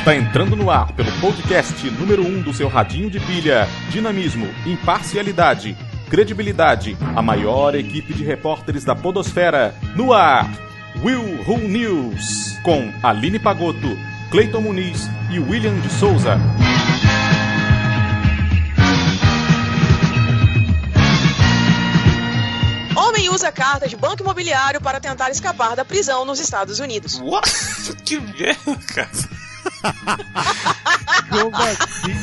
Está entrando no ar pelo podcast número 1 um do seu radinho de pilha. Dinamismo, imparcialidade, credibilidade. A maior equipe de repórteres da Podosfera. No ar, Will Who News. Com Aline Pagotto, Cleiton Muniz e William de Souza. Homem usa carta de banco imobiliário para tentar escapar da prisão nos Estados Unidos. What? Que merda, cara. Como assim?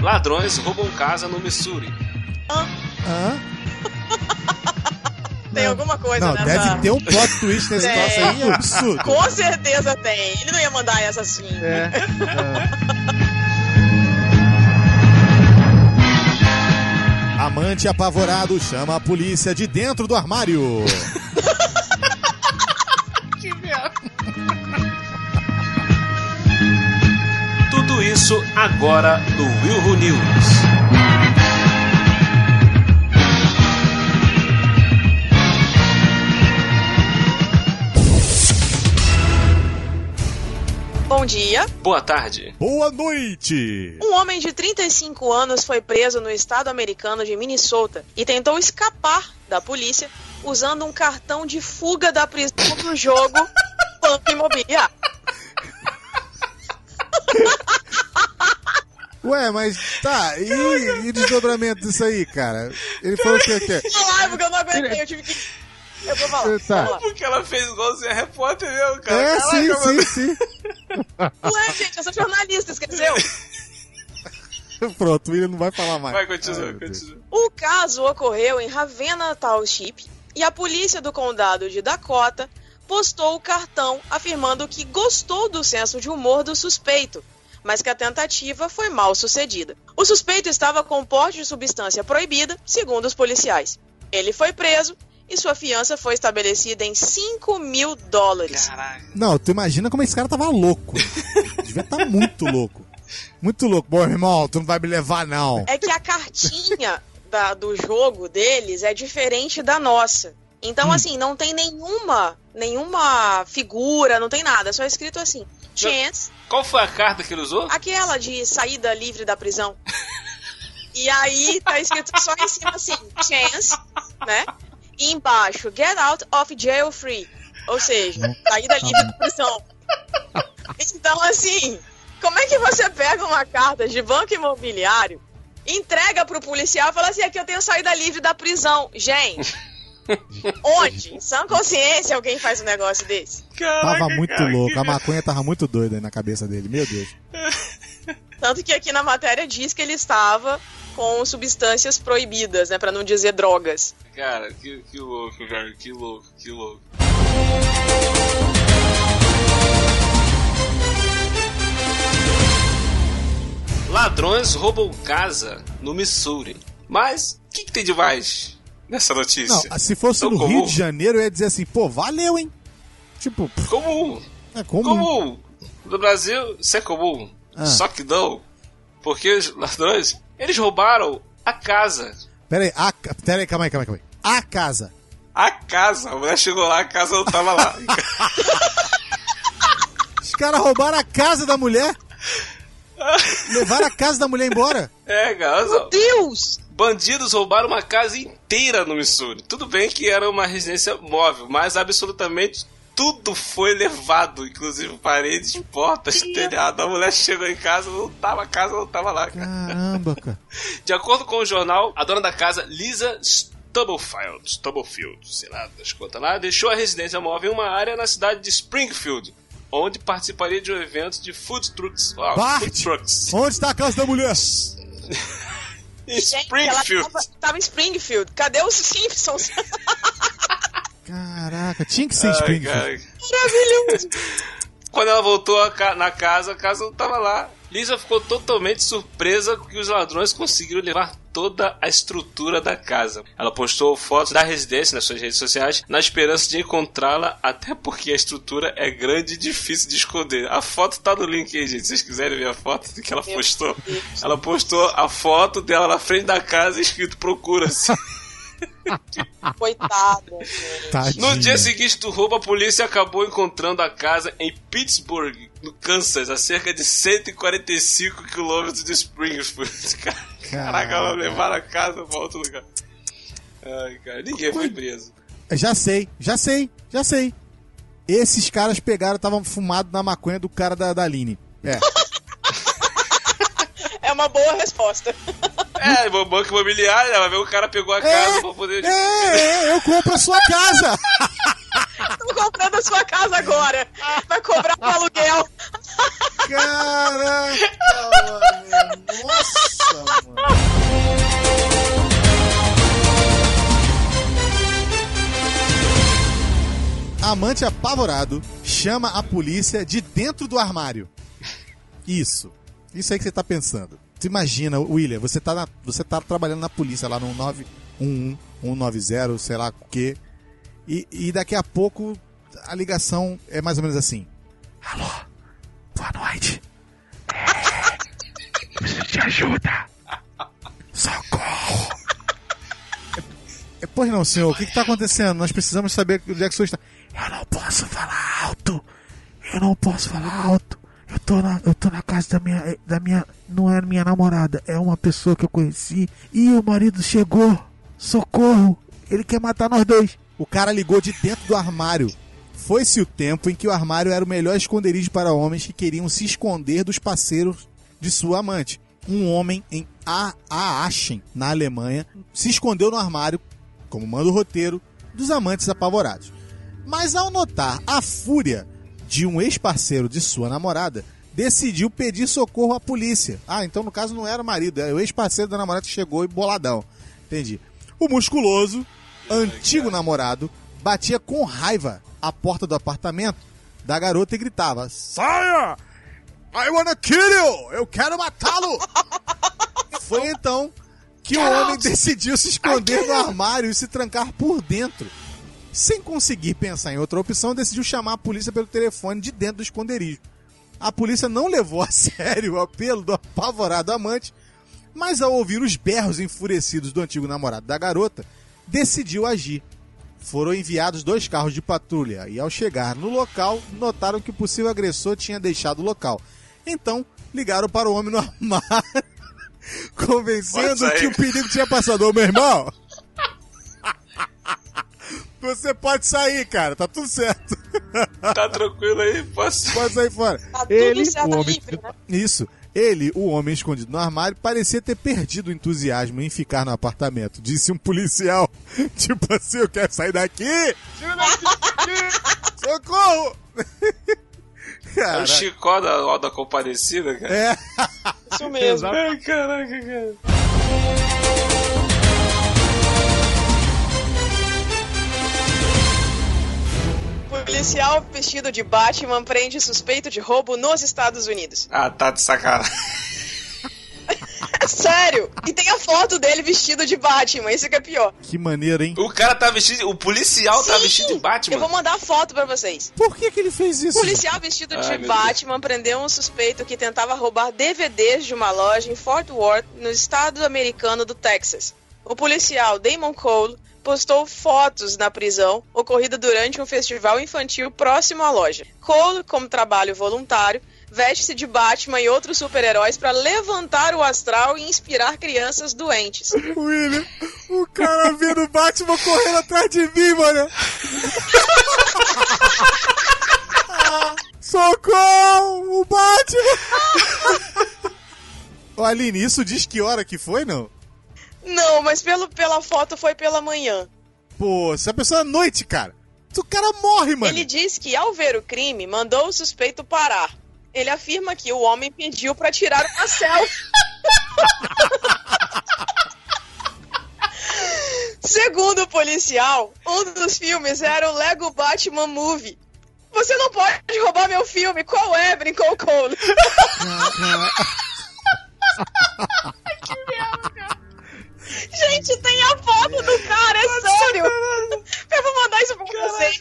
Ladrões roubam casa no Missouri. Hã? Tem alguma coisa Não, nessa... deve ter um plot twist nesse Tem. troço aí, é absurdo. Com certeza tem. Ele não ia mandar essa assim. É. é. Amante apavorado chama a polícia de dentro do armário. Agora no Will Who News. Bom dia. Boa tarde. Boa noite! Um homem de 35 anos foi preso no estado americano de Minnesota e tentou escapar da polícia usando um cartão de fuga da prisão do jogo Banco Imobiliário. Ué, mas tá, e, e o desdobramento disso aí, cara? Ele falou que que. Falar, porque eu não aguentei, eu tive que... Eu vou falar. Tá. Porque ela fez igualzinho a repórter mesmo, cara. É, Caraca, sim, mano. sim, sim. Ué, gente, eu sou jornalista, esqueceu? Pronto, o William não vai falar mais. Vai, Ai, continua, continua. O caso ocorreu em Ravenna Township e a polícia do condado de Dakota postou o cartão afirmando que gostou do senso de humor do suspeito, mas que a tentativa foi mal sucedida. O suspeito estava com porte de substância proibida, segundo os policiais. Ele foi preso e sua fiança foi estabelecida em 5 mil dólares. Caraca. Não, tu imagina como esse cara tava louco. Devia estar muito louco. Muito louco. Bom, irmão, tu não vai me levar, não. É que a cartinha da- do jogo deles é diferente da nossa. Então, assim, não tem nenhuma, nenhuma figura, não tem nada. É só escrito assim, chance, Qual foi a carta que ele usou? aquela de saída livre da prisão. E aí tá escrito só em cima assim, chance, né? E embaixo, get out of jail free. Ou seja, saída livre da prisão. Então, assim, como é que você pega uma carta de banco imobiliário, entrega pro policial e fala assim, aqui eu tenho saída livre da prisão. Gente, onde? Em sã consciência alguém faz um negócio desse? Caraca, Tava muito cara, louco. que A maconha tava muito doida aí na cabeça dele. Meu Deus. Tanto que aqui na matéria diz que ele estava com substâncias proibidas, né? Pra não dizer drogas. Cara, que, que louco, cara, que louco, que louco. Ladrões roubam casa no Missouri. Mas o que, que tem de mais nessa notícia? Não, se fosse Tão no comum. Rio de Janeiro, eu ia dizer assim, pô, valeu, hein? Tipo, pff, Comum, é comum. comum. No Brasil, isso é comum. Ah. Só que não. Porque os ladrões, eles roubaram a casa. Pera aí, a, pera aí, calma aí, calma aí, calma aí. A casa. A casa. A mulher chegou lá, a casa não tava lá. Os caras roubaram a casa da mulher. Levaram a casa da mulher embora. é, cara, só. Deus! Bandidos roubaram uma casa inteira no Missouri. Tudo bem que era uma residência móvel, mas absolutamente tudo foi levado, inclusive paredes, portas, telhado. A mulher chegou em casa, não tava, a casa não tava lá. cara. Caramba, cara. De acordo com o jornal, a dona da casa, Lisa Stubblefield, Stubblefield, sei lá das contas lá, deixou a residência móvel em uma área na cidade de Springfield, onde participaria de um evento de food trucks. Bart! food trucks. Onde está a casa da mulher? Em Gente, Springfield. ela tava, tava em Springfield. Cadê os Simpsons? Caraca, tinha que ser em Ai, Springfield. cara. Maravilhoso! Quando ela voltou na casa, a casa não tava lá. Lisa ficou totalmente surpresa que os ladrões conseguiram levar toda a estrutura da casa. Ela postou fotos da residência nas suas redes sociais na esperança de encontrá-la, até porque a estrutura é grande e difícil de esconder. A foto tá no link aí, gente. Se vocês quiserem ver a foto que ela postou. Ela postou a foto dela na frente da casa escrito procura-se. Tadinha. No dia seguinte do roubo, a polícia acabou encontrando a casa em Pittsburgh, no Kansas, a cerca de 145 quilômetros de Springfield. Caraca, ela levaram a casa pra outro lugar. Ai, cara, ninguém foi preso. Já sei, já sei, já sei. Esses caras pegaram, estavam fumados na maconha do cara da, da Aline. É. É uma boa resposta. É, o banco imobiliário, ela vê o cara pegou a casa pra poder. É, é, eu compro a sua casa. Tô comprando a sua casa agora. Vai cobrar um aluguel. Caraca, mano. Nossa, mano. Amante apavorado chama a polícia de dentro do armário. Isso. Isso aí que você tá pensando. Você imagina, William, você tá, na- você tá trabalhando na polícia lá no 911, 190, sei lá o quê. E, e daqui a pouco a ligação é mais ou menos assim. Alô? Boa noite. É, preciso de ajuda. Socorro. É, pois não, senhor. O que está acontecendo? Nós precisamos saber onde é que o está. Eu não posso falar alto. Eu não posso falar alto. Tô na, eu tô na casa da minha, da minha, não é minha namorada, é uma pessoa que eu conheci e o marido chegou. Socorro! Ele quer matar nós dois. O cara ligou de dentro do armário. Foi-se o tempo em que o armário era o melhor esconderijo para homens que queriam se esconder dos parceiros de sua amante. Um homem em Aachen, na Alemanha, se escondeu no armário, como manda o roteiro, dos amantes apavorados. Mas ao notar a fúria de um ex-parceiro de sua namorada, decidiu pedir socorro à polícia. Ah, então no caso não era o marido, é o ex-parceiro da namorada que chegou e boladão. Entendi. O musculoso, antigo namorado, batia com raiva a porta do apartamento da garota e gritava: Saia! I wanna kill you! Eu quero matá-lo! Foi então que o homem decidiu se esconder no armário e se trancar por dentro. Sem conseguir pensar em outra opção, decidiu chamar a polícia pelo telefone de dentro do esconderijo. A polícia não levou a sério o apelo do apavorado amante, mas ao ouvir os berros enfurecidos do antigo namorado da garota, decidiu agir. Foram enviados dois carros de patrulha e, ao chegar no local, notaram que o possível agressor tinha deixado o local. Então, ligaram para o homem no armário, convencendo que o perigo tinha passado. Ô, meu irmão! Você pode sair, cara, tá tudo certo. Tá tranquilo aí? Posso. Pode sair fora. Tá tudo Ele, certo, o tá homem, livre, né? isso. Ele, o homem escondido no armário, parecia ter perdido o entusiasmo em ficar no apartamento. Disse um policial. Tipo assim, eu quero sair daqui! Tira daqui! Socorro! É o Chicó da Alda Comparecida, cara. é. Isso mesmo. Ai, caraca, cara. Policial vestido de Batman prende suspeito de roubo nos Estados Unidos. Ah, tá de sacanagem. É sério! E tem a foto dele vestido de Batman, isso que é pior. Que maneiro, hein? O cara tá vestido. O policial tá Sim, vestido de Batman. Eu vou mandar a foto pra vocês. Por que, que ele fez isso? O policial vestido Ai, de Batman prendeu um suspeito que tentava roubar DVDs de uma loja em Fort Worth, no estado americano do Texas. O policial Damon Cole postou fotos na prisão ocorrida durante um festival infantil próximo à loja. Cole, como trabalho voluntário, veste-se de Batman e outros super-heróis para levantar o astral e inspirar crianças doentes. William, o cara vendo o Batman correndo atrás de mim, mano. Socorro! O Batman! Ô, Aline, isso diz que hora que foi, não? Não, mas pelo, pela foto foi pela manhã. Pô, essa pessoa é noite, cara. O cara morre, mano. Ele diz que, ao ver o crime, mandou o suspeito parar. Ele afirma que o homem pediu pra tirar uma selfie. Segundo o policial, um dos filmes era o Lego Batman Movie. Você não pode roubar meu filme. Qual é, brincou o Cole? Gente, tem a foto do cara, é sério. Eu vou mandar isso pra vocês.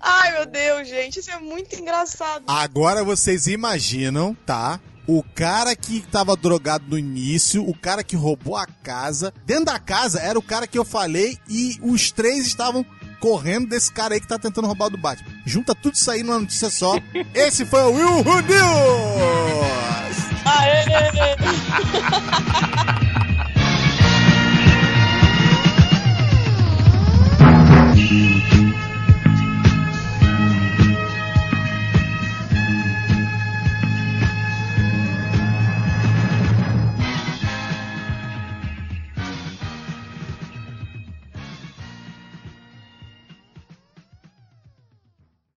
Ai, meu Deus, gente, isso é muito engraçado. Agora vocês imaginam, tá? o cara que tava drogado no início, o cara que roubou a casa. Dentro da casa era o cara que eu falei e os três estavam correndo desse cara aí que tá tentando roubar o do Batman. Junta tudo isso aí numa notícia só. Esse foi o Will Who News! Aê!